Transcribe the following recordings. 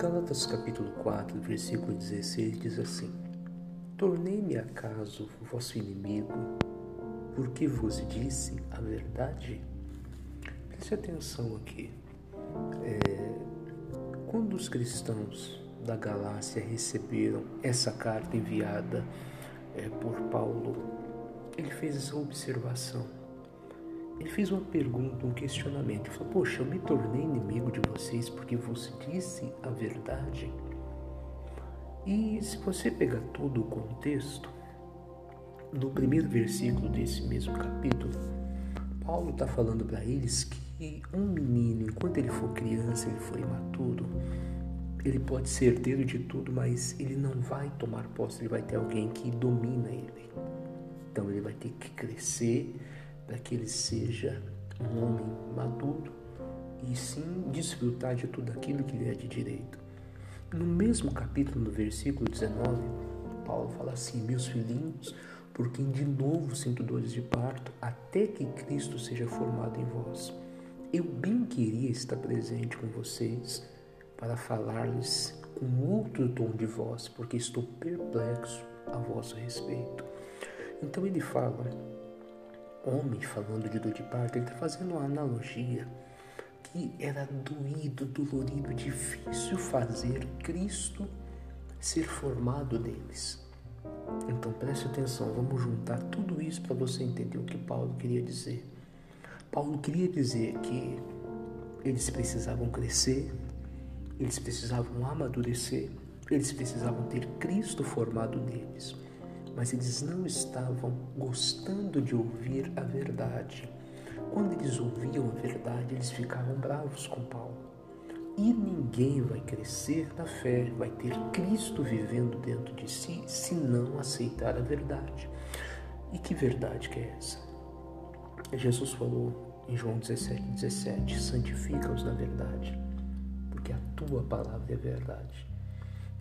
Gálatas capítulo 4, versículo 16 diz assim: Tornei-me acaso vosso inimigo, porque vos disse a verdade? Preste atenção aqui. É, quando os cristãos da Galácia receberam essa carta enviada é, por Paulo, ele fez essa observação. Ele fez uma pergunta, um questionamento. Ele falou: Poxa, eu me tornei inimigo de vocês porque você disse a verdade. E se você pegar todo o contexto, no primeiro versículo desse mesmo capítulo, Paulo está falando para eles que um menino, enquanto ele for criança, ele for imaturo, ele pode ser herdeiro de tudo, mas ele não vai tomar posse, ele vai ter alguém que domina ele. Então ele vai ter que crescer para que ele seja um homem maduro e sim desfrutar de tudo aquilo que lhe é de direito. No mesmo capítulo, no versículo 19, Paulo fala assim: Meus filhinhos, por quem de novo sinto dores de parto, até que Cristo seja formado em vós. Eu bem queria estar presente com vocês para falar-lhes com outro tom de voz, porque estou perplexo a vosso respeito. Então ele fala, homem falando de dor de parto, ele está fazendo uma analogia que era doído, dolorido, difícil fazer Cristo ser formado neles. Então preste atenção, vamos juntar tudo isso para você entender o que Paulo queria dizer. Paulo queria dizer que eles precisavam crescer, eles precisavam amadurecer, eles precisavam ter Cristo formado neles, mas eles não estavam gostando de ouvir a verdade. Quando eles ouviam a verdade, eles ficavam bravos com Paulo. E ninguém vai crescer na fé, vai ter Cristo vivendo dentro de si, se não aceitar a verdade. E que verdade que é essa? Jesus falou em João 17, 17: santifica-os na verdade porque a tua palavra é verdade.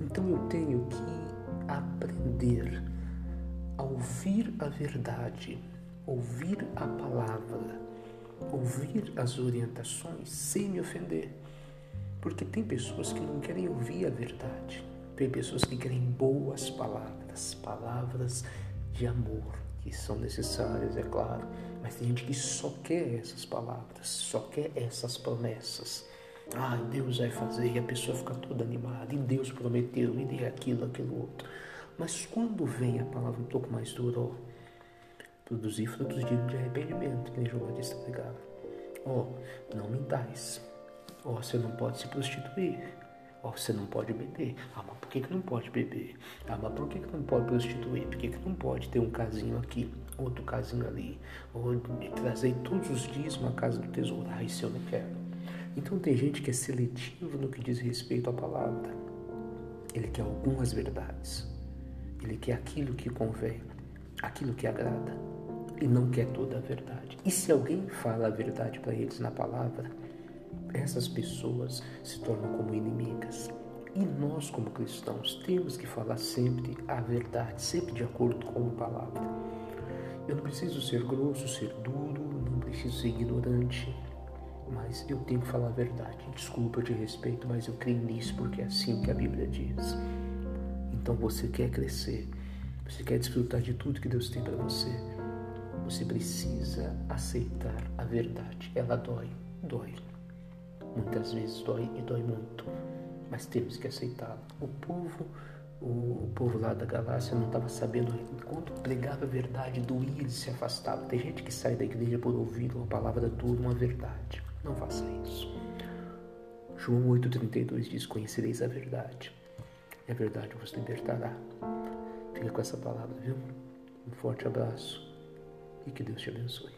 Então eu tenho que aprender a ouvir a verdade, ouvir a palavra, ouvir as orientações sem me ofender. Porque tem pessoas que não querem ouvir a verdade. Tem pessoas que querem boas palavras, palavras de amor, que são necessárias, é claro, mas tem gente que só quer essas palavras, só quer essas promessas. Ah, Deus vai fazer e a pessoa fica toda animada. E Deus prometeu, e aquilo, aquilo outro. Mas quando vem a palavra um pouco mais dura, ó, produzir frutos dignos de arrependimento, que nem João Batista pregava. Ó, não mentais. Ó, você não pode se prostituir. Ó, você não pode beber. Ah, mas por que, que não pode beber? Ah, mas por que, que não pode prostituir? Por que, que não pode ter um casinho aqui, outro casinho ali? Ou trazer todos os dias uma casa do tesouro? Ah, isso eu não quero. Então tem gente que é seletivo no que diz respeito à palavra. Ele quer algumas verdades. Ele quer aquilo que convém, aquilo que agrada, e não quer toda a verdade. E se alguém fala a verdade para eles na palavra, essas pessoas se tornam como inimigas. E nós, como cristãos, temos que falar sempre a verdade, sempre de acordo com a palavra. Eu não preciso ser grosso, ser duro, não preciso ser ignorante, mas eu tenho que falar a verdade. Desculpa, eu te respeito, mas eu creio nisso porque é assim que a Bíblia diz. Então você quer crescer, você quer desfrutar de tudo que Deus tem para você. Você precisa aceitar a verdade. Ela dói, dói. Muitas vezes dói e dói muito, mas temos que aceitá-la. O povo o povo lá da Galácia não estava sabendo quando pregava a verdade, doía e se afastava. Tem gente que sai da igreja por ouvir uma palavra dura, uma verdade. Não faça isso. João 8,32 diz: Conhecereis a verdade, e a verdade vos libertará. Fica com essa palavra, viu? Um forte abraço e que Deus te abençoe.